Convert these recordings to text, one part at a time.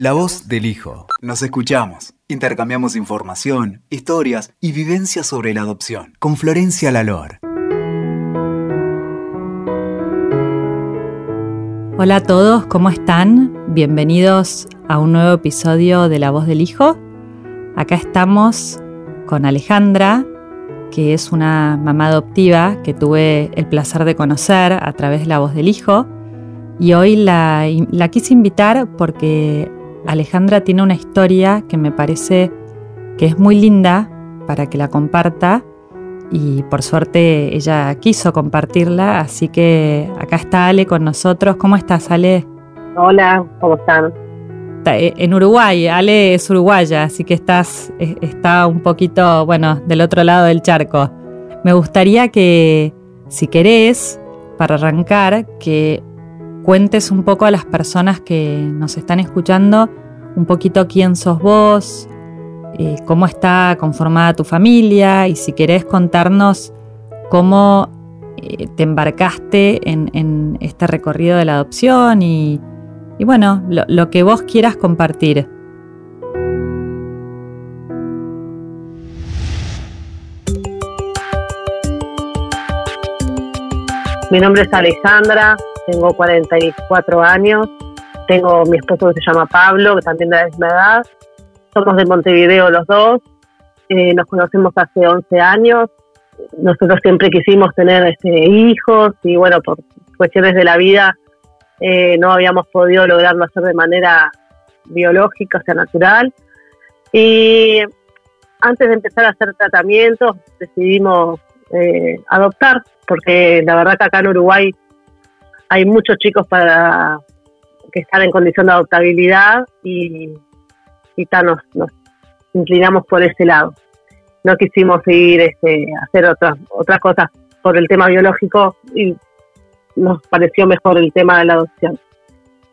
La voz del hijo. Nos escuchamos. Intercambiamos información, historias y vivencias sobre la adopción. Con Florencia Lalor. Hola a todos, ¿cómo están? Bienvenidos a un nuevo episodio de La voz del hijo. Acá estamos con Alejandra, que es una mamá adoptiva que tuve el placer de conocer a través de La voz del hijo. Y hoy la, la quise invitar porque Alejandra tiene una historia que me parece que es muy linda para que la comparta y por suerte ella quiso compartirla, así que acá está Ale con nosotros. ¿Cómo estás, Ale? Hola, ¿cómo están? Eh, en Uruguay, Ale es uruguaya, así que estás, está un poquito, bueno, del otro lado del charco. Me gustaría que, si querés, para arrancar, que cuentes un poco a las personas que nos están escuchando un poquito quién sos vos, eh, cómo está conformada tu familia y si querés contarnos cómo eh, te embarcaste en, este recorrido de la adopción y, bueno, lo que vos quieras compartir. Mi nombre es Alejandra, tengo 44 años, tengo mi esposo que se llama Pablo, que también de la misma edad, somos de Montevideo los dos, eh, nos conocemos hace 11 años, nosotros siempre quisimos tener este, hijos y bueno, por cuestiones de la vida eh, no habíamos podido lograrlo hacer de manera biológica, o sea, natural. Y antes de empezar a hacer tratamientos decidimos eh, adoptar, porque la verdad que acá en Uruguay hay muchos chicos para que están en condición de adoptabilidad y, y nos, nos, inclinamos por ese lado. No quisimos ir este, a hacer otras otras cosas por el tema biológico y nos pareció mejor el tema de la adopción.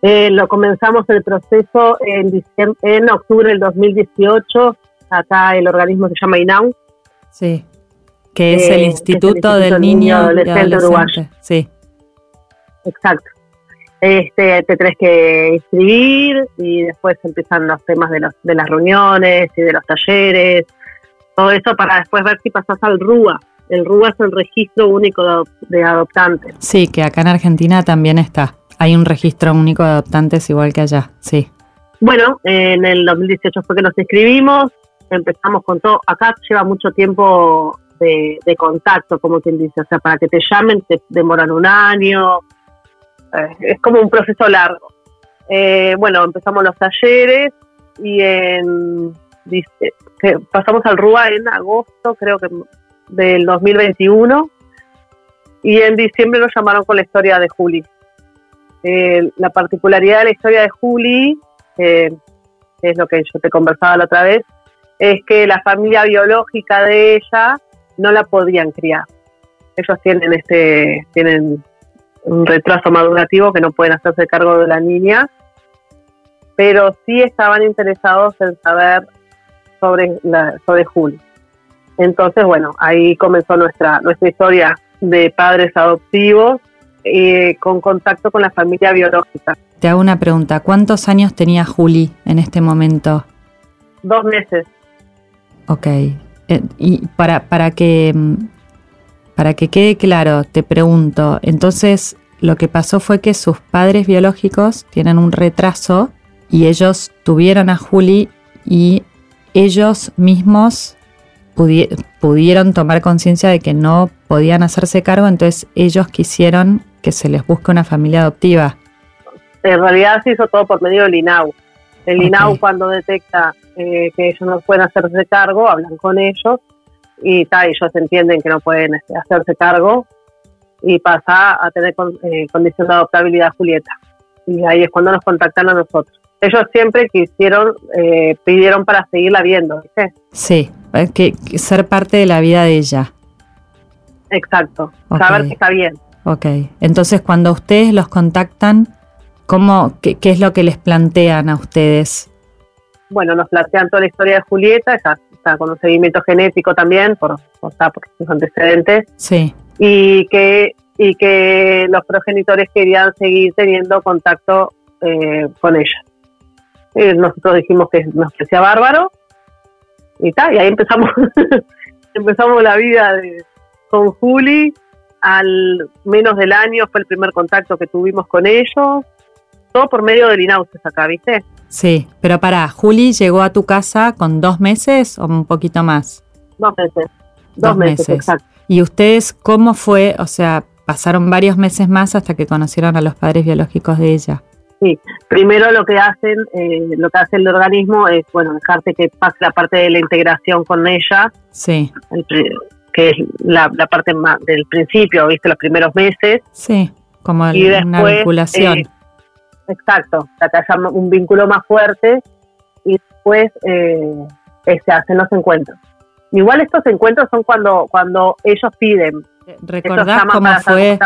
Eh, lo comenzamos el proceso en, diciembre, en octubre del 2018. Acá el organismo se llama INAU. Sí, que es el eh, Instituto, del Niño, Adolescente, Uruguayo. Sí. Exacto. Este, te tenés que inscribir y después empiezan los temas de, los, de las reuniones y de los talleres, todo eso para después ver si pasas al RUA. El RUA es el registro único de, adoptantes. Sí, que acá en Argentina también está. Hay un registro único de adoptantes igual que allá, sí. Bueno, en el 2018 fue que nos inscribimos, empezamos con todo. Acá lleva mucho tiempo de, de contacto, como quien dice. O sea, para que te llamen te demoran un año, es como un proceso largo. Eh, bueno, empezamos los talleres y en, pasamos al RUA en agosto, creo que del 2021, y en diciembre nos llamaron con la historia de Juli. Eh, la particularidad de la historia de Juli, que es lo que yo te conversaba la otra vez, es que la familia biológica de ella no la podían criar. Ellos tienen este, tienen un retraso madurativo que no pueden hacerse cargo de la niña, pero sí estaban interesados en saber sobre, la, sobre Juli. Entonces, bueno, ahí comenzó nuestra, nuestra historia de padres adoptivos eh, con contacto con la familia biológica. Te hago una pregunta, ¿cuántos años tenía Juli en este momento? Dos meses. Ok, eh, y para, para que mm, para que quede claro, te pregunto, entonces lo que pasó fue que sus padres biológicos tienen un retraso y ellos tuvieron a Juli y ellos mismos pudieron tomar conciencia de que no podían hacerse cargo, entonces ellos quisieron que se les busque una familia adoptiva. En realidad se hizo todo por medio del INAU. El INAU cuando detecta eh, que ellos no pueden hacerse cargo, hablan con ellos y tal, ellos entienden que no pueden este, hacerse cargo y pasa a tener eh, condición de adoptabilidad Julieta. Y ahí es cuando nos contactan a nosotros. Ellos siempre quisieron, eh, pidieron para seguirla viendo, ¿viste? Sí, que, ser parte de la vida de ella. Exacto, saber que está bien. Ok, entonces cuando ustedes los contactan, ¿cómo, qué, qué es lo que les plantean a ustedes? Bueno, nos plantean toda la historia de Julieta, está, con un seguimiento genético también, por, por sus antecedentes. Sí. Y que, y que los progenitores querían seguir teniendo contacto eh, con ella. Eh, nosotros dijimos que nos parecía bárbaro y tal, y ahí empezamos, empezamos la vida de, con Juli. Al menos del año fue el primer contacto que tuvimos con ellos, todo por medio del INAUCES acá, ¿viste? Sí, pero para, Juli llegó a tu casa con dos meses o un poquito más. Dos meses. Dos, meses, exacto. ¿Y ustedes cómo fue? O sea, pasaron varios meses más hasta que conocieron a los padres biológicos de ella. Sí, primero lo que hacen, eh, lo que hace el organismo es, bueno, dejarte que pase la parte de la integración con ella. Sí. que es la, parte más del principio, viste, los primeros meses. Sí, como una vinculación. Eh, exacto, que haya un vínculo más fuerte y después eh, se hacen los encuentros. Igual estos encuentros son cuando, cuando ellos piden. ¿Recordás cómo fue,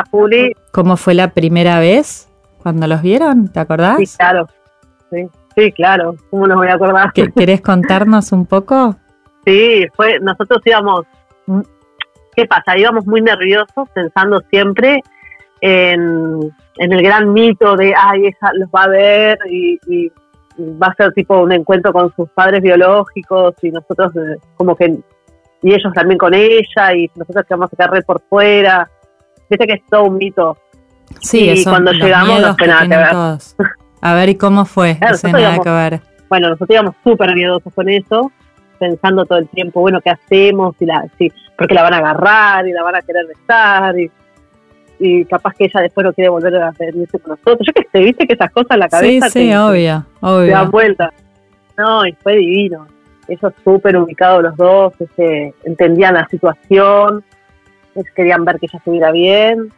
cómo fue la primera vez? cuando los vieron, ¿te acordás? Sí, claro. Sí, claro. ¿Cómo nos voy a acordar? ¿Querés contarnos un poco? Sí, fue, nosotros íbamos, ¿qué pasa? Íbamos muy nerviosos pensando siempre en, el gran mito de, ay, ella los va a ver y, va a ser tipo un encuentro con sus padres biológicos y nosotros eh, como que, y ellos también con ella y nosotros que vamos a quedar por fuera. Viste que es todo un mito Sí, y cuando llegamos no fue nada que ver. A ver, ¿y cómo fue? nada que ver. Bueno, nosotros íbamos súper miedosos con eso, pensando todo el tiempo, bueno, ¿qué hacemos? Y la, sí, porque la van a agarrar y la van a querer besar y, y capaz que ella después no quiere volver a reunirse con nosotros. Yo que sé, viste que esas cosas en la cabeza sí, sí, obvio, obvio. dan vuelta. No, y fue divino. Ellos súper ubicados los dos, este, entendían la situación, querían ver que ella estuviera bien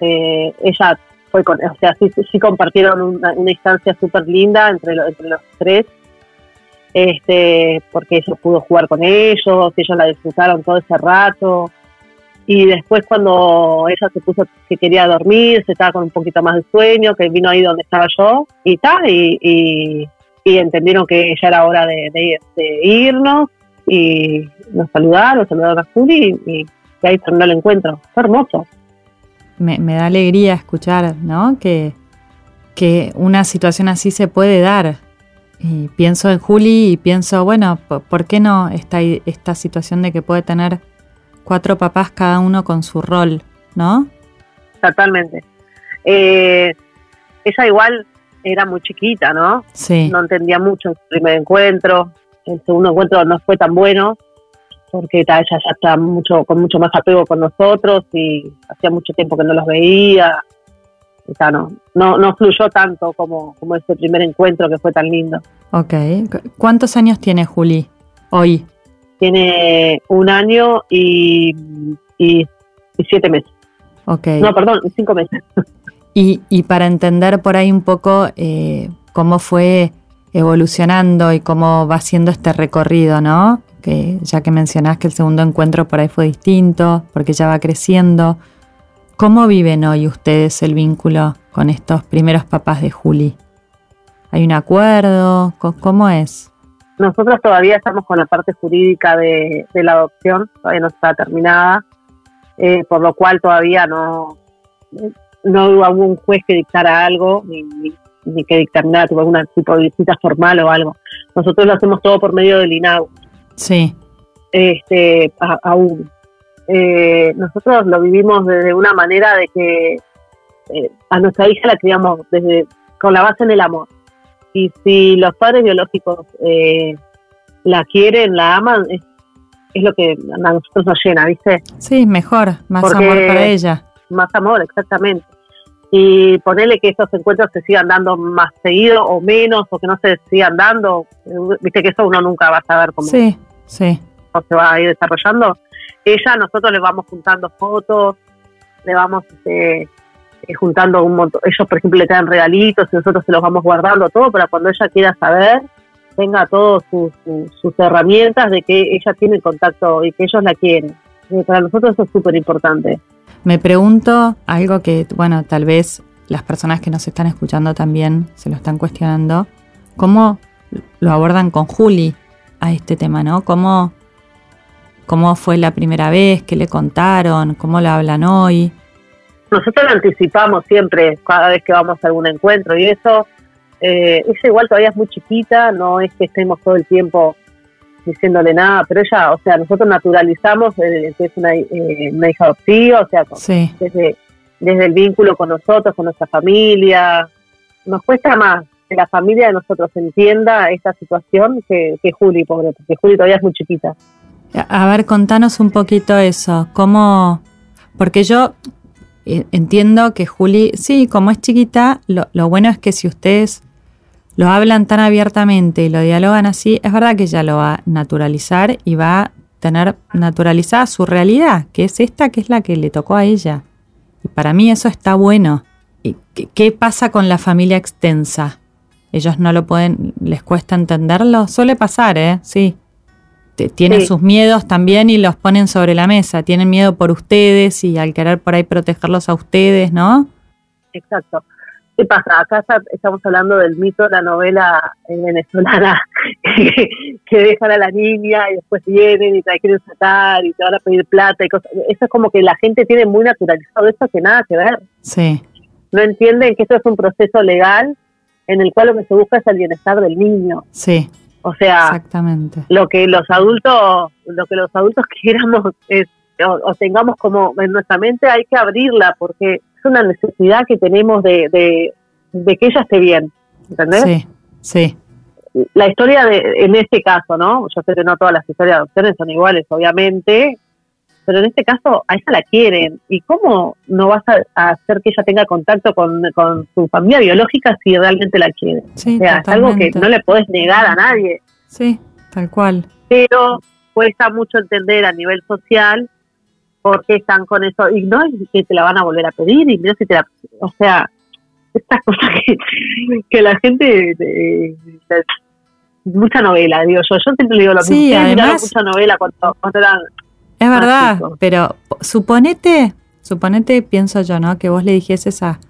eh, ella fue con, o sea, sí, sí compartieron una, instancia súper linda entre, entre los tres, este, porque ella pudo jugar con ellos, ellos la disfrutaron todo ese rato. Y después cuando ella se puso que quería dormir, se estaba con un poquito más de sueño, que vino ahí donde estaba yo, y tal, y, entendieron que ya era hora de, irnos, y nos saludaron, saludaron a Juli, y, y ahí terminó el encuentro. Fue hermoso me, da alegría escuchar, ¿no? Que, que una situación así se puede dar. Y pienso en Juli y pienso, bueno, ¿por qué no esta, esta situación de que puede tener cuatro papás cada uno con su rol, ¿no? Totalmente. Eh, ella igual era muy chiquita, ¿no? Sí. No entendía mucho su primer encuentro. El segundo encuentro no fue tan bueno porque ella ya está mucho con mucho más apego con nosotros y hacía mucho tiempo que no los veía. No, no fluyó tanto como, como ese primer encuentro que fue tan lindo. Ok. ¿Cuántos años tiene Juli hoy? Tiene un año y, y, siete meses. Ok. No, perdón, cinco meses. Y, y para entender por ahí un poco eh, cómo fue evolucionando y cómo va siendo este recorrido, ¿no? que ya que mencionás que el segundo encuentro por ahí fue distinto, porque ya va creciendo. ¿Cómo viven hoy ustedes el vínculo con estos primeros papás de Juli? ¿Hay un acuerdo? ¿Cómo es? Nosotros todavía estamos con la parte jurídica de, la adopción, todavía no está terminada, eh, por lo cual todavía no, no hubo algún juez que dictara algo, ni, ni, que dictaminara algún tipo de visita formal o algo. Nosotros lo hacemos todo por medio del INAU, Sí. Este, aún. Eh, nosotros lo vivimos desde una manera de que eh, a nuestra hija la criamos desde con la base en el amor. Y si los padres biológicos eh, la quieren, la aman, es, lo que a nosotros nos llena, ¿viste? Sí, mejor, más amor para ella. Más amor, exactamente. Y ponerle que esos encuentros se sigan dando más seguido o menos, o que no se sigan dando, viste que eso uno nunca va a saber cómo. Sí sí. se va a ir desarrollando. Ella, nosotros le vamos juntando fotos, le vamos este, eh, juntando un montón. Ellos, por ejemplo, le traen regalitos y nosotros se los vamos guardando todo para cuando ella quiera saber, tenga todas sus, herramientas de que ella tiene contacto y que ellos la quieren. para nosotros eso es súper importante. Me pregunto algo que, bueno, tal vez las personas que nos están escuchando también se lo están cuestionando. ¿Cómo lo abordan con Juli? a este tema, ¿no? ¿Cómo, ¿Cómo fue la primera vez? ¿Qué le contaron? ¿Cómo lo hablan hoy? Nosotros lo anticipamos siempre cada vez que vamos a algún encuentro y eso Eh, ella igual todavía es muy chiquita, no es que estemos todo el tiempo diciéndole nada, pero ella, o sea, nosotros naturalizamos eh, que es una, eh, una, hija adoptiva, o sea, desde, desde el vínculo con nosotros, con nuestra familia. Nos cuesta más que la familia de nosotros entienda esta situación que, que Juli, pobre, porque Juli todavía es muy chiquita. A ver, contanos un poquito eso, cómo, porque yo entiendo que Juli, sí, como es chiquita, lo, lo bueno es que si ustedes lo hablan tan abiertamente y lo dialogan así, es verdad que ella lo va a naturalizar y va a tener naturalizada su realidad, que es esta que es la que le tocó a ella. Y para mí eso está bueno. ¿Y qué, pasa con la familia extensa? Ellos no lo pueden, les cuesta entenderlo. Suele pasar, ¿eh? Sí. Tienen sus miedos también y los ponen sobre la mesa. Tienen miedo por ustedes y al querer por ahí protegerlos a ustedes, ¿no? Exacto. ¿Qué pasa? Acá estamos hablando del mito de la novela venezolana que, dejan a la niña y después vienen y te quieren sacar y te van a pedir plata y cosas. Eso es como que la gente tiene muy naturalizado eso que nada que ver. Sí. No entienden que esto es un proceso legal en el cual lo que se busca es el bienestar del niño. Sí. O sea, Exactamente. lo que los adultos, lo que los adultos queramos es o tengamos como en nuestra mente hay que abrirla porque una necesidad que tenemos de, de, que ella esté bien, ¿entendés? Sí, sí. La historia de, en este caso, ¿no? Yo sé que no todas las historias de adopciones son iguales, obviamente, pero en este caso a ella la quieren. ¿Y cómo no vas a, hacer que ella tenga contacto con, su familia biológica si realmente la quiere? Sí, o sea, es algo que no le puedes negar a nadie. Sí, tal cual. Pero cuesta mucho entender a nivel social por qué están con eso y no es que te la van a volver a pedir y no si te la, o sea estas cosas que, que la gente mucha novela digo yo yo siempre digo lo mismo sí, además, mucha novela cuando, cuando eran es verdad pero suponete suponete pienso yo no que vos le dijeses a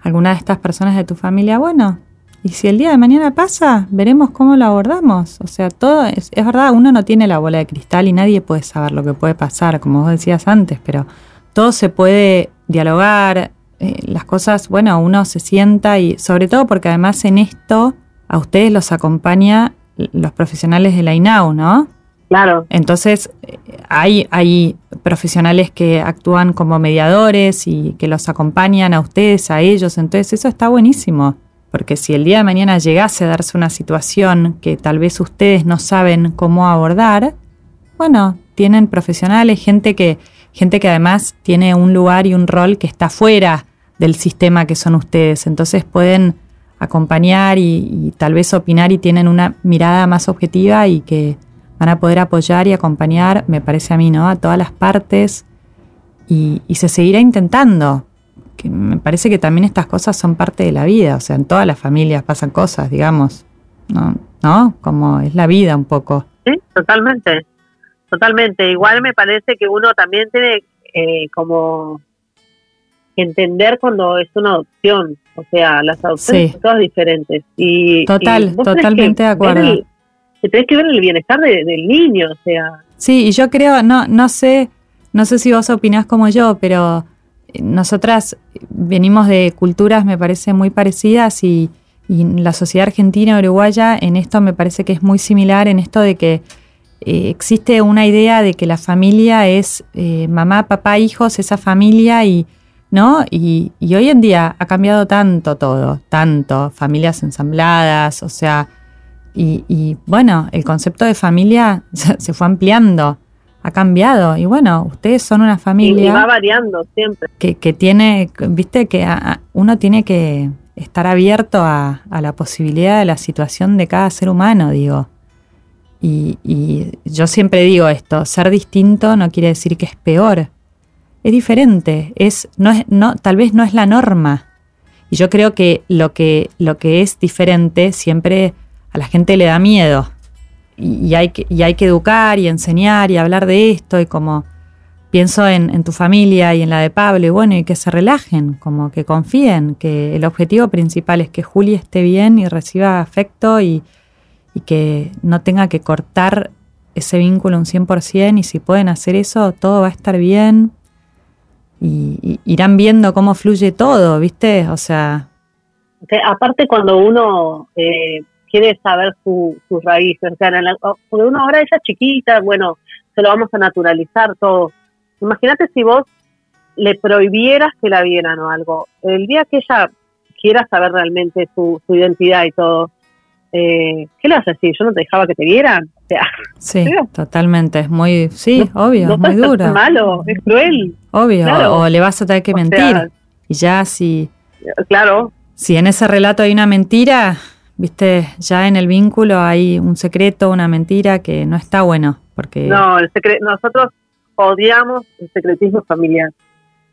alguna de estas personas de tu familia bueno y si el día de mañana pasa, veremos cómo lo abordamos. O sea, todo es, es, verdad, uno no tiene la bola de cristal y nadie puede saber lo que puede pasar, como vos decías antes, pero todo se puede dialogar, eh, las cosas, bueno, uno se sienta y sobre todo porque además en esto a ustedes los acompaña los profesionales de la INAU, ¿no? Claro. Entonces, hay, hay profesionales que actúan como mediadores y que los acompañan a ustedes, a ellos, entonces eso está buenísimo. Porque si el día de mañana llegase a darse una situación que tal vez ustedes no saben cómo abordar, bueno, tienen profesionales, gente que, gente que además tiene un lugar y un rol que está fuera del sistema que son ustedes. Entonces pueden acompañar y, tal vez opinar y tienen una mirada más objetiva y que van a poder apoyar y acompañar, me parece a mí, ¿no? A todas las partes y, y se seguirá intentando, me parece que también estas cosas son parte de la vida, o sea, en todas las familias pasan cosas, digamos, ¿no? ¿No? Como es la vida un poco. Sí, totalmente, totalmente. Igual me parece que uno también tiene eh, como entender cuando es una adopción, o sea, las adopciones son todas diferentes. Y, Total, totalmente de acuerdo. Que tenés que ver el bienestar del niño, o sea. Sí, y yo creo, no, no sé, no sé si vos opinás como yo, pero nosotras venimos de culturas, me parece, muy parecidas y, la sociedad argentina uruguaya en esto me parece que es muy similar, en esto de que eh, existe una idea de que la familia es eh, mamá, papá, hijos, esa familia y... ¿No? Y, hoy en día ha cambiado tanto todo, tanto, familias ensambladas, o sea, y, y bueno, el concepto de familia se fue ampliando ha cambiado. Y bueno, ustedes son una familia. Y va variando siempre. Que, que tiene, viste, que uno tiene que estar abierto a, la posibilidad de la situación de cada ser humano, digo. Y, y, yo siempre digo esto, ser distinto no quiere decir que es peor. Es diferente, es, no es, no, tal vez no es la norma. Y yo creo que lo que, lo que es diferente siempre a la gente le da miedo y, hay que, educar y enseñar y hablar de esto y como pienso en, tu familia y en la de Pablo y bueno, y que se relajen, como que confíen, que el objetivo principal es que Juli esté bien y reciba afecto y, y que no tenga que cortar ese vínculo un 100% y si pueden hacer eso, todo va a estar bien y, irán viendo cómo fluye todo, ¿viste? O sea, aparte cuando uno eh, quiere saber sus raíces, o sea, porque uno ahora ella es chiquita, bueno, se lo vamos a naturalizar todo. Imagínate si vos le prohibieras que la vieran o algo. El día que ella quiera saber realmente su, identidad y todo, eh, ¿qué le vas a decir? Yo no te dejaba que te vieran. O sea, sí, totalmente. Es muy, sí, obvio, es muy duro. Es malo, es cruel. Obvio, o, le vas a tener que mentir. y ya si. Claro. Si en ese relato hay una mentira, viste, ya en el vínculo hay un secreto, una mentira que no está bueno. porque No, el nosotros odiamos el secretismo familiar.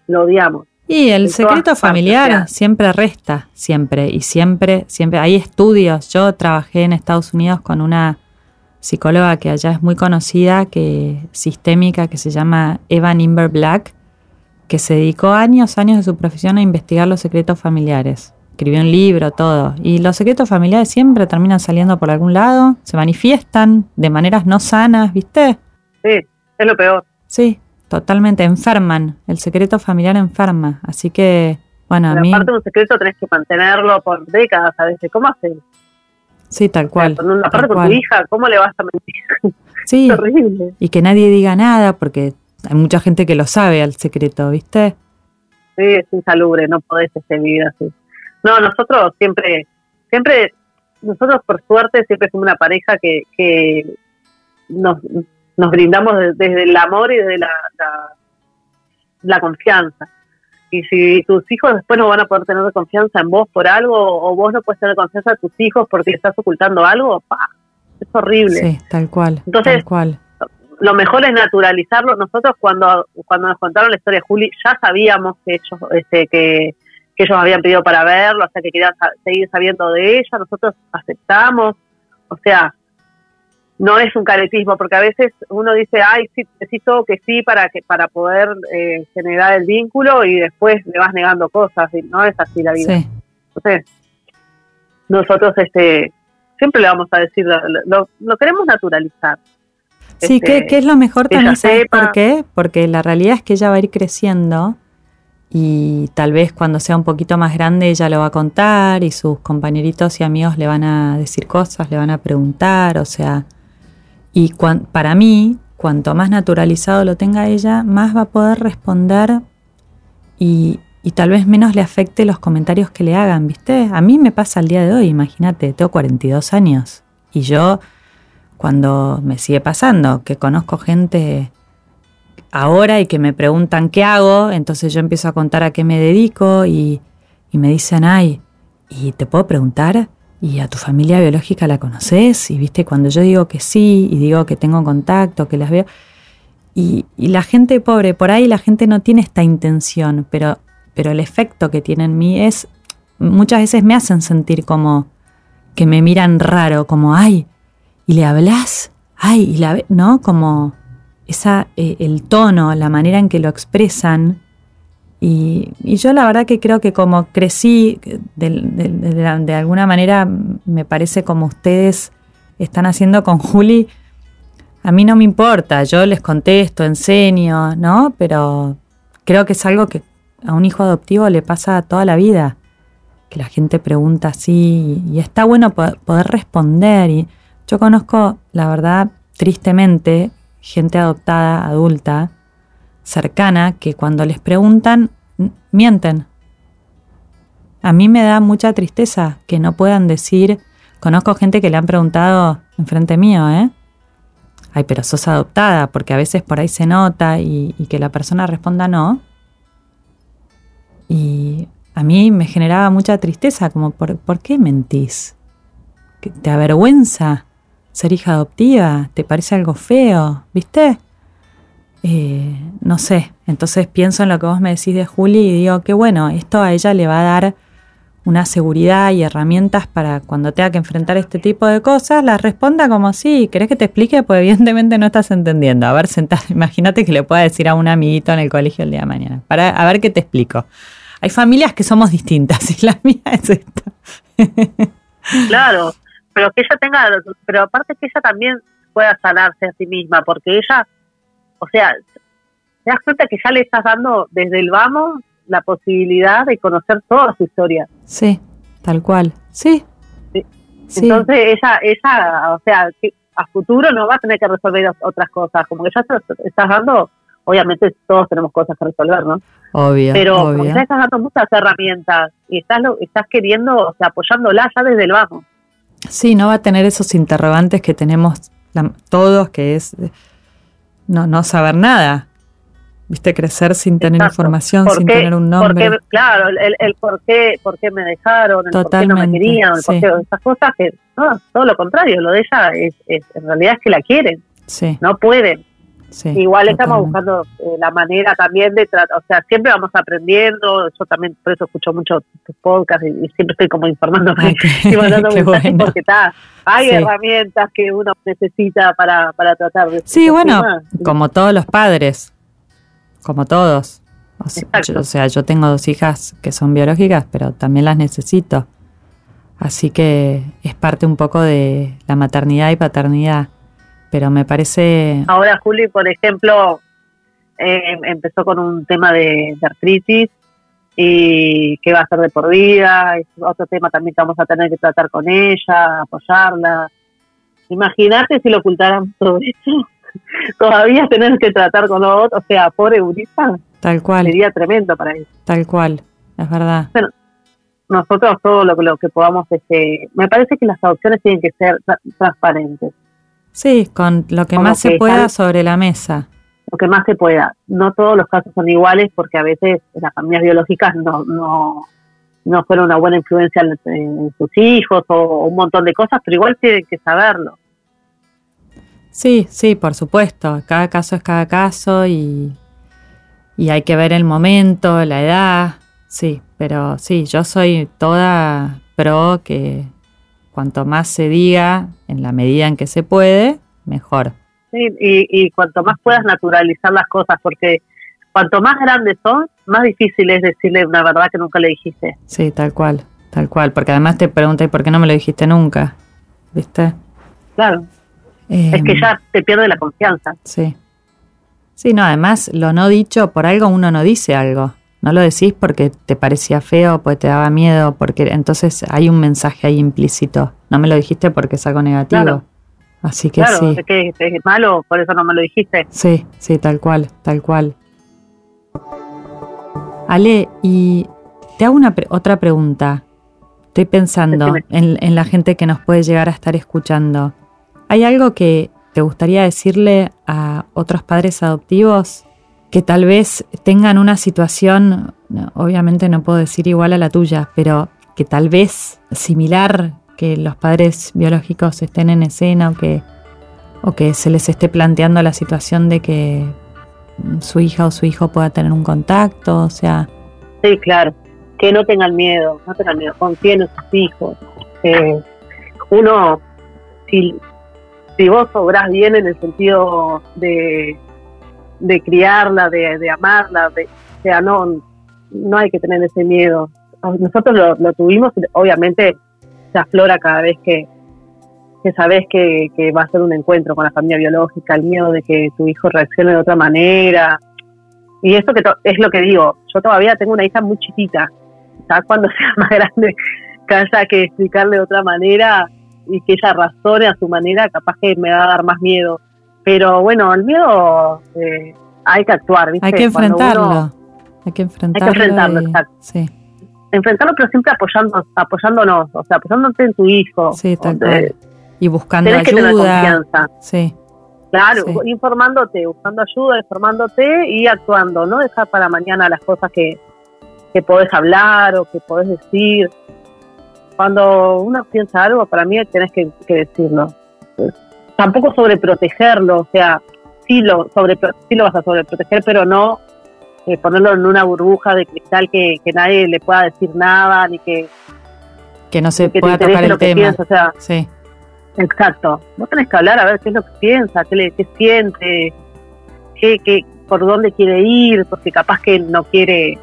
Lo odiamos. Y el secreto familiar siempre resta, siempre, y siempre, siempre. Hay estudios. Yo trabajé en Estados Unidos con una psicóloga que allá es muy conocida, que sistémica, que se llama Eva Nimber Black, que se dedicó años, años de su profesión a investigar los secretos familiares. Escribió un libro, todo. Y los secretos familiares siempre terminan saliendo por algún lado, se manifiestan de maneras no sanas, ¿viste? Sí, es lo peor. Sí, Totalmente, enferman. El secreto familiar enferma. Así que, bueno, a mí. Aparte de un secreto tenés que mantenerlo por décadas a veces. ¿Cómo haces? Sí, tal cual. aparte con tu hija, ¿cómo le vas a mentir? Sí. es horrible. Y que nadie diga nada porque hay mucha gente que lo sabe al secreto, ¿viste? Sí, es insalubre, no podés este, vivir así. No, nosotros siempre, siempre, nosotros por suerte siempre somos una pareja que, que nos, nos brindamos desde el amor y desde la, la, confianza. Y si tus hijos después no van a poder tener confianza en vos por algo, o vos no puedes tener confianza en tus hijos porque estás ocultando algo, es horrible. Sí, tal cual. Entonces, cual. lo mejor es naturalizarlo. Nosotros cuando, cuando nos contaron la historia de Juli, ya sabíamos que ellos, este, que, que ellos habían pedido para verlo, o sea, que querían seguir sabiendo de ella. Nosotros aceptamos. O sea, no es un caretismo, porque a veces uno dice, ay, sí, necesito que sí para que para poder eh, generar el vínculo y después le vas negando cosas, y no es así la vida. Entonces, nosotros este siempre le vamos a decir, lo, queremos naturalizar. Sí, este, ¿qué, es lo mejor también? ¿Sabes por qué? Porque la realidad es que ella va a ir creciendo y tal vez cuando sea un poquito más grande ella lo va a contar y sus compañeritos y amigos le van a decir cosas, le van a preguntar, o sea, y para mí, cuanto más naturalizado lo tenga ella, más va a poder responder y, tal vez menos le afecte los comentarios que le hagan, ¿viste? A mí me pasa el día de hoy, imagínate, tengo 42 años y yo cuando me sigue pasando, que conozco gente ahora y que me preguntan qué hago, entonces yo empiezo a contar a qué me dedico y, y me dicen, ay, ¿y te puedo preguntar? ¿Y a tu familia biológica la conoces? Y viste, cuando yo digo que sí y digo que tengo contacto, que las veo. Y, la gente pobre, por ahí la gente no tiene esta intención, pero, pero el efecto que tiene en mí es. Muchas veces me hacen sentir como que me miran raro, como, ay, y le hablas, ay, y la ¿no? Como esa, eh, el tono, la manera en que lo expresan, y, yo la verdad que creo que como crecí, de, alguna manera me parece como ustedes están haciendo con Juli, a mí no me importa, yo les contesto, enseño, ¿no? Pero creo que es algo que a un hijo adoptivo le pasa toda la vida, que la gente pregunta así y está bueno poder responder. Y yo conozco, la verdad, tristemente, gente adoptada, adulta, cercana que cuando les preguntan mienten. A mí me da mucha tristeza que no puedan decir, conozco gente que le han preguntado enfrente mío, ¿eh? Ay, pero sos adoptada, porque a veces por ahí se nota y, que la persona responda no. Y a mí me generaba mucha tristeza, como, ¿por, ¿por qué mentís? ¿Te avergüenza ser hija adoptiva? ¿Te parece algo feo? ¿Viste? Eh, no sé, entonces pienso en lo que vos me decís de Juli y digo que bueno, esto a ella le va a dar una seguridad y herramientas para cuando tenga que enfrentar este tipo de cosas, la responda como sí, ¿querés que te explique? Pues evidentemente no estás entendiendo. A ver, imagínate que le pueda decir a un amiguito en el colegio el día de mañana, para a ver qué te explico. Hay familias que somos distintas y la mía es esta. claro, pero que ella tenga, pero aparte que ella también pueda sanarse a sí misma, porque ella o sea, te das cuenta que ya le estás dando desde el vamos la posibilidad de conocer toda su historia. Sí, Tal cual, sí. Entonces ella, ella, o sea, a futuro no va a tener que resolver otras cosas, como que ya estás dando, obviamente todos tenemos cosas que resolver, ¿no? Obvio, Pero ya estás dando muchas herramientas y estás, estás queriendo, o sea, apoyándola ya desde el bajo. Sí, no va a tener esos interrogantes que tenemos todos, que es no, no saber nada. Viste, crecer sin tener información, sin tener un nombre. claro, el, el, por, qué, por qué me dejaron, el por qué no me querían, esas cosas que, no, todo lo contrario, lo de ella es, en realidad es que la quieren, sí. no pueden. Igual estamos buscando eh, la manera también de tratar, o sea, siempre vamos aprendiendo, yo también por eso escucho mucho tus podcasts y, siempre estoy como informándome y mandando mensajes porque está, hay herramientas que uno necesita para, para tratar de... Sí, bueno, como todos los padres, como todos. O sea, yo, tengo dos hijas que son biológicas, pero también las necesito. Así que es parte un poco de la maternidad y paternidad. Pero me parece... Ahora Juli, por ejemplo, eh, empezó con un tema de, artritis y que va a ser de por vida. Es otro tema también que vamos a tener que tratar con ella, apoyarla. Imagínate si lo ocultaran todo eso. todavía tener que tratar con otros, o sea, pobre Urita. Tal cual. Sería tremendo para él. Tal cual, es verdad. Bueno, nosotros todo lo, lo que podamos, este, me parece que las adopciones tienen que ser transparentes. Sí, con lo que más se pueda sobre la mesa. Lo que más se pueda. No todos los casos son iguales porque a veces las familias biológicas no, no, no fueron una buena influencia en sus hijos o un montón de cosas, pero igual tienen que saberlo. Sí, sí, por supuesto. Cada caso es cada caso y, y hay que ver el momento, la edad. Sí, pero sí, yo soy toda pro que cuanto más se diga, en la medida en que se puede, mejor. Sí, y, y cuanto más puedas naturalizar las cosas, porque cuanto más grandes son, más difícil es decirle una verdad que nunca le dijiste. Sí, tal cual, tal cual, porque además te preguntas, ¿por qué no me lo dijiste nunca? ¿Viste? Claro es que em, ya te pierde la confianza. Sí. Sí, no, además lo no dicho, por algo uno no dice algo. No lo decís porque te parecía feo, porque te daba miedo, porque entonces hay un mensaje ahí implícito. No me lo dijiste porque es algo negativo. Así que claro, sí. Es que es malo, por eso no me lo dijiste. Sí, sí, tal cual, tal cual. Ale, y te hago una otra pregunta. Estoy pensando en, en la gente que nos puede llegar a estar escuchando. ¿Hay algo que te gustaría decirle a otros padres adoptivos que tal vez tengan una situación, obviamente no puedo decir igual a la tuya, pero que tal vez similar, que los padres biológicos estén en escena o que, o que se les esté planteando la situación de que su hija o su hijo pueda tener un contacto, o sea... Sí, claro, que no tengan miedo, no tengan miedo, confíen en sus hijos. Eh, uno, si, si vos obrás bien en el sentido de, de criarla, de, amarla, de, o sea, no, no hay que tener ese miedo. Nosotros lo, tuvimos, obviamente se aflora cada vez que, que sabes que, que, va a ser un encuentro con la familia biológica, el miedo de que tu hijo reaccione de otra manera. Y esto que es lo que digo, yo todavía tengo una hija muy chiquita, ¿sabes? Cuando sea más grande, que haya que explicarle de otra manera, y que ella razone a su manera, capaz que me va a dar más miedo. Pero bueno, el miedo eh, hay que actuar, ¿viste? Hay que enfrentarlo. hay que enfrentarlo. Hay que enfrentarlo, exacto. Sí. Enfrentarlo, pero siempre apoyando, apoyándonos, o sea, apoyándote en tu hijo. Sí, tal cual. Y buscando ayuda. Que tener confianza. Sí. Claro, informándote, buscando ayuda, informándote y actuando, no dejar para mañana las cosas que, que podés hablar o que podés decir cuando uno piensa algo, para mí tenés que, decirlo. Tampoco sobreprotegerlo, o sea, sí lo, sobre, sí lo vas a sobreproteger, pero no eh, ponerlo en una burbuja de cristal que, nadie le pueda decir nada, ni que... Que no se pueda tocar el tema. o sea, sí. Exacto. Vos tenés que hablar a ver qué es lo que piensa, qué, le, qué siente, qué, qué, por dónde quiere ir, porque capaz que no quiere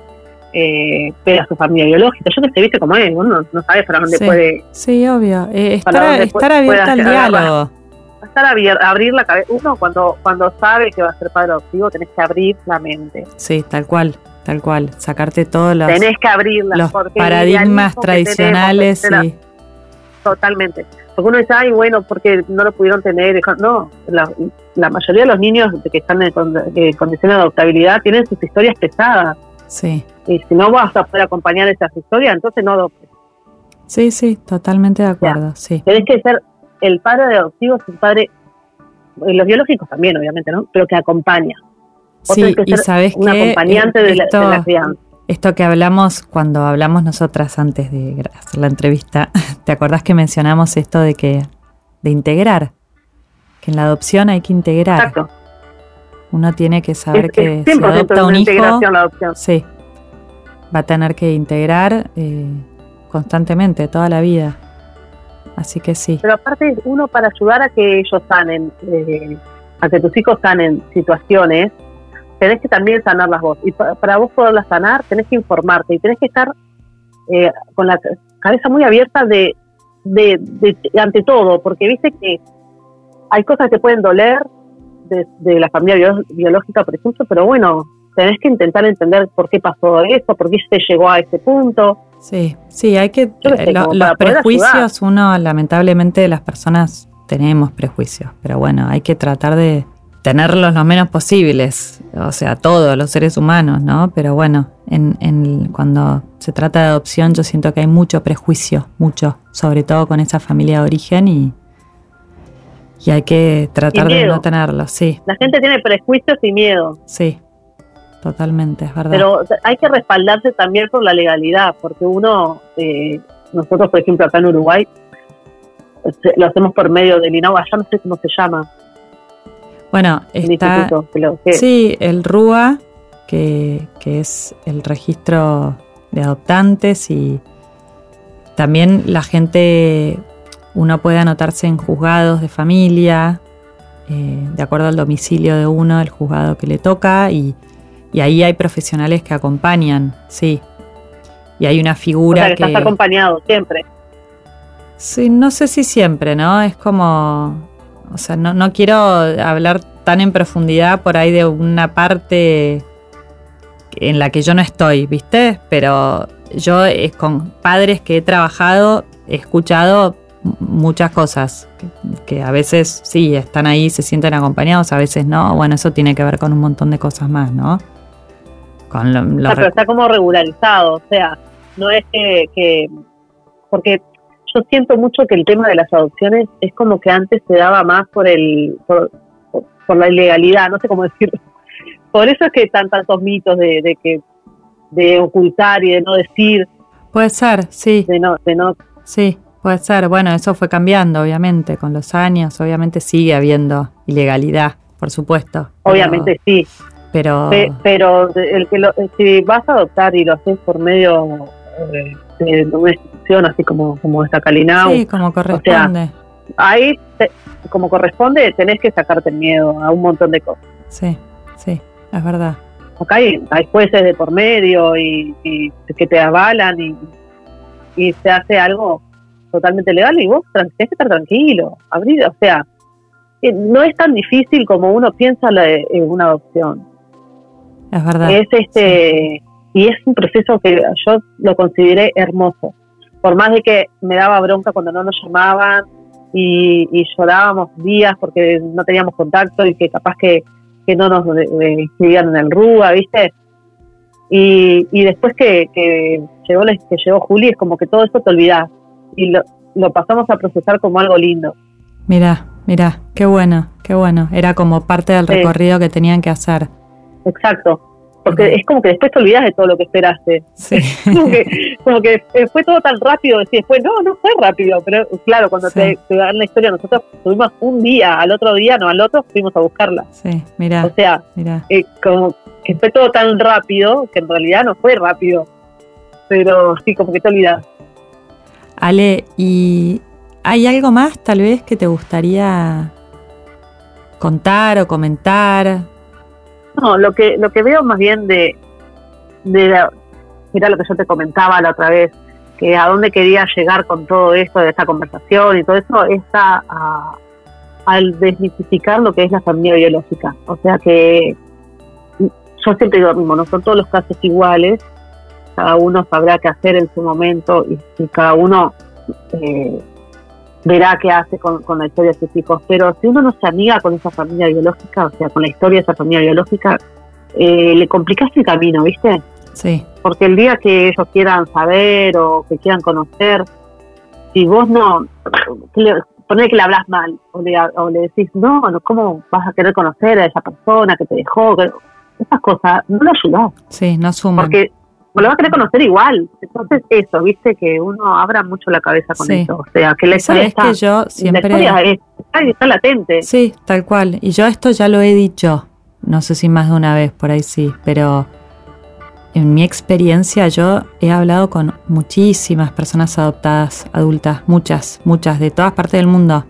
eh, a su familia biológica. Yo que sé, viste cómo es, uno no sabes para dónde puede. Sí, obvio. Eh, estar, estar abierta al diálogo. Estar abierta, abrir la cabeza. Uno, cuando, cuando sabe que va a ser padre adoptivo, tenés que abrir la mente. Sí, tal cual. tal cual, sacarte todos los, tenés que abrirlas, los paradigmas tradicionales. tenemos, sí. Totalmente. Porque uno dice, ay, bueno, porque no lo pudieron tener. No, la, la mayoría de los niños que están en eh, condición de adoptabilidad tienen sus historias pesadas. sí, Y si no vas a poder acompañar esas historias, entonces no adoptes. sí, sí, totalmente de acuerdo, sí. Tenés que ser el padre adoptivo, es un padre, y los biológicos también, obviamente, ¿no? Pero que acompaña. Vos Sí, que y ser sabes un que acompañante de, la, esto, de la crianza. esto que hablamos cuando hablamos nosotras antes de hacer la entrevista, ¿te acordás que mencionamos esto de que de integrar? Que en la adopción hay que integrar. Exacto. Uno tiene que saber Es- que es si 100% adopta un hijo, la sí, va a tener que integrar eh, constantemente toda la vida. Así que sí, Pero aparte, uno para ayudar a que ellos sanen, eh, a que tus hijos sanen situaciones, tenés que también sanarlas vos. Y pa- para vos poderlas sanar, tenés que informarte y tenés que estar eh, con la cabeza muy abierta de, de, de- ante todo, porque viste que hay cosas que pueden doler de, de la familia bio- biológica, por ejemplo, pero bueno, tenés que intentar entender por qué pasó eso, por qué se llegó a ese punto. Sí, sí, hay que... Sé, eh, lo- los prejuicios, uno lamentablemente las personas tenemos prejuicios, pero bueno, hay que tratar de tenerlos lo menos posibles, o sea, todos los seres humanos, ¿no? Pero bueno, en, en- cuando se trata de adopción yo siento que hay mucho prejuicio, mucho, sobre todo con esa familia de origen y, y hay que tratar de no tenerlo, sí, La gente tiene prejuicios y miedo. sí, totalmente, es verdad. Pero hay que respaldarse también por la legalidad, porque uno, eh, nosotros por ejemplo acá en Uruguay, lo hacemos por medio del INAU, ya no sé cómo se llama, bueno, el está... que- Sí, el RUA, que, que es el registro de adoptantes y también la gente, uno puede anotarse en juzgados de familia, eh, de acuerdo al domicilio de uno, el juzgado que le toca, y, y ahí hay profesionales que acompañan, sí. Y hay una o figura sea, que estás acompañado siempre. Sí, no sé si siempre, ¿no? Es como, o sea, no, no quiero hablar tan en profundidad por ahí de una parte en la que yo no estoy, ¿viste? Pero yo eh, con padres que he trabajado he escuchado muchas cosas que, que a veces sí están ahí, se sienten acompañados, a veces no. Bueno, eso tiene que ver con un montón de cosas más, ¿no? Con pero está como regularizado, o sea, no es que, que- porque yo siento mucho que el tema de las adopciones es como que antes se daba más por el por, por- por la ilegalidad, no sé cómo decirlo. Por eso es que están tantos mitos de, de que de ocultar y de no decir, Puede ser, sí. de no de no Sí, puede ser. Bueno, eso fue cambiando, obviamente, con los años. Obviamente sigue habiendo ilegalidad, por supuesto. obviamente sí, Pero, Pe- pero el que lo, si vas a adoptar y lo haces por medio eh, de una institución así como como esta Calinau, sí, como corresponde. ahí te- como corresponde tenés que sacarte el miedo a un montón de cosas. Sí, sí, es verdad. Acá hay, hay jueces de por medio y, y que te avalan y, y se hace algo totalmente legal y vos tenés que estar tranquilo, abrir, o sea, eh, no es tan difícil como uno piensa la en una adopción. Es verdad. Es este y es un proceso que yo lo consideré hermoso. Por más de que me daba bronca cuando no nos llamaban y, y llorábamos días porque no teníamos contacto y que capaz que, que no nos inscribían en el RUA, ¿viste? Y, y después que, que llegó que llegó Juli es como que todo eso te olvidás y lo, lo pasamos a procesar como algo lindo. Mira, mira, qué bueno, qué bueno. Era como parte del Sí. recorrido que tenían que hacer. Exacto. Porque es como que después te olvidás de todo lo que esperaste. Sí, como que, como que eh, fue todo tan rápido, decís después, no, no fue rápido, pero claro, cuando Sí. te, te dan la historia, nosotros tuvimos un día, al otro día, no, al otro fuimos a buscarla. sí, mira, O sea, mira. eh, como que fue todo tan rápido, que en realidad no fue rápido, pero sí, como que te olvidas. Ale, ¿y hay algo más tal vez que te gustaría contar o comentar? No, lo que, lo que veo más bien de, de la- mira lo que yo te comentaba la otra vez, que a dónde quería llegar con todo esto de esta conversación y todo eso, es al desmitificar lo que es la familia biológica. O sea que yo siempre digo lo mismo, no son todos los casos iguales, cada uno sabrá qué hacer en su momento y, cada uno eh, verá qué hace con, la historia de sus hijos. Pero si uno no se amiga con esa familia biológica, o sea, con la historia de esa familia biológica, eh, le complicaste el camino, ¿viste? Sí. Porque el día que ellos quieran saber o que quieran conocer, si vos no, poner que le hablas mal o le, o le decís, no, no, ¿cómo vas a querer conocer a esa persona que te dejó? esas cosas no lo ayudás. Sí, no suman. Porque lo vas a querer conocer igual. Entonces, eso, viste, que uno abra mucho la cabeza con eso. O sea, que la historia está, que yo siempre... La está, está latente. Sí, tal cual. Y yo esto ya lo he dicho, no sé si más de una vez, por ahí sí, pero en mi experiencia yo he hablado con muchísimas personas adoptadas, adultas, muchas, muchas, de todas partes del mundo.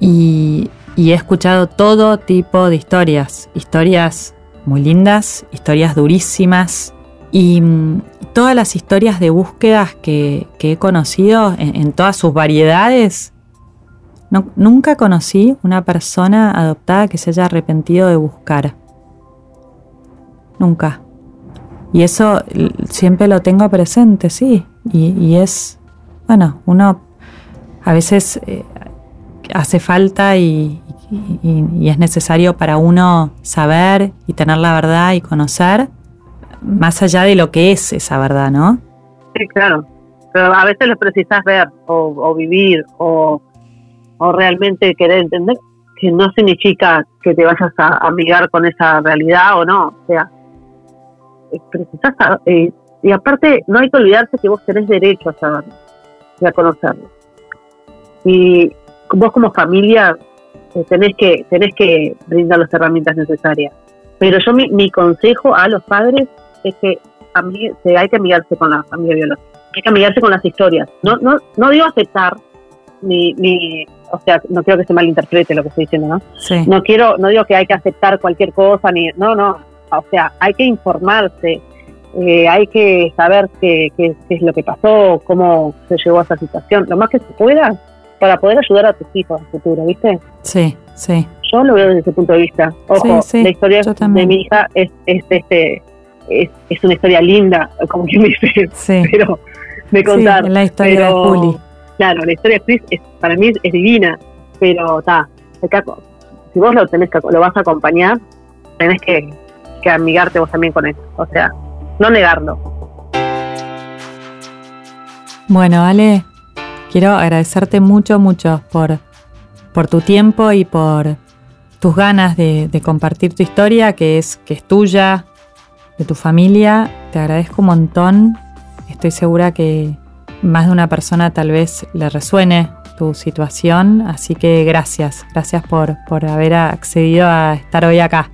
Y, y he escuchado todo tipo de historias, historias muy lindas, historias durísimas, y mm, todas las historias de búsquedas que, he conocido en, todas sus variedades, nunca conocí una persona adoptada que se haya arrepentido de buscar. Nunca. Y eso siempre lo tengo presente, sí. Y, es, bueno, uno a veces eh, hace falta y, y es necesario para uno saber y tener la verdad y conocer más allá de lo que es esa verdad, ¿no? Sí, claro. Pero a veces lo precisas ver o, vivir o, realmente querer entender que no significa que te vayas a amigar con esa realidad o no. O sea, precisas eh, y aparte no hay que olvidarse que vos tenés derecho a saberlo y a conocerlo. Y vos como familia eh, tenés que tenés que brindar las herramientas necesarias. Pero yo mi, mi consejo a los padres es que a mí se, hay que amigarse con la familia biológica, hay que amigarse con las historias. No, no, no digo aceptar, ni, ni, o sea, no quiero que se malinterprete lo que estoy diciendo, ¿no? No quiero, no digo que hay que aceptar cualquier cosa, ni, no, no, o sea, hay que informarse, eh, hay que saber qué, qué, es lo que pasó, cómo se llegó a esa situación, lo más que se pueda para poder ayudar a tus hijos en el futuro, ¿viste? Sí, sí. Yo lo veo desde ese punto de vista. Ojo, la historia de mi hija es, es este es, una historia linda, como quien dice, sí. pero de contar. Sí, la historia de Juli. Claro, la historia de Chris es, para mí es divina, pero está, si vos lo tenés que, lo vas a acompañar, tenés que, que amigarte vos también con eso, o sea, no negarlo. Bueno, Ale, quiero agradecerte mucho, mucho por, por tu tiempo y por tus ganas de, de, compartir tu historia, que es, que es tuya, de tu familia. Te agradezco un montón. Estoy segura que más de una persona tal vez le resuene tu situación. Así que gracias, gracias por, por haber accedido a estar hoy acá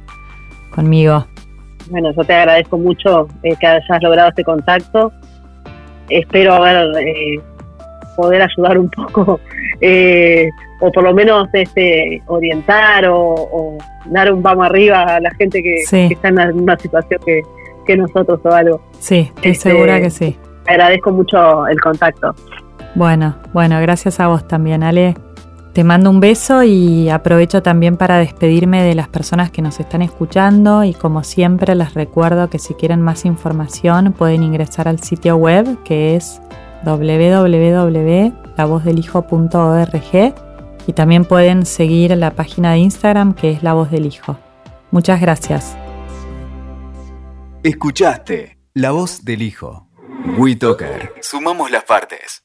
conmigo. Bueno, yo te agradezco mucho eh, que hayas logrado este contacto. Espero haber, eh, poder ayudar un poco, eh, o por lo menos este, orientar o, dar un vamos arriba a la gente que, está en la misma situación que, que nosotros o algo. Sí, estoy este, segura que sí. Agradezco mucho el contacto. Bueno, bueno, gracias a vos también, Ale. Te mando un beso y aprovecho también para despedirme de las personas que nos están escuchando y como siempre les recuerdo que si quieren más información pueden ingresar al sitio web que es www.lavozdelhijo.org y también pueden seguir la página de Instagram que es La Voz del Hijo. Muchas gracias. Escuchaste La Voz del Hijo. WeToker. Sumamos las partes.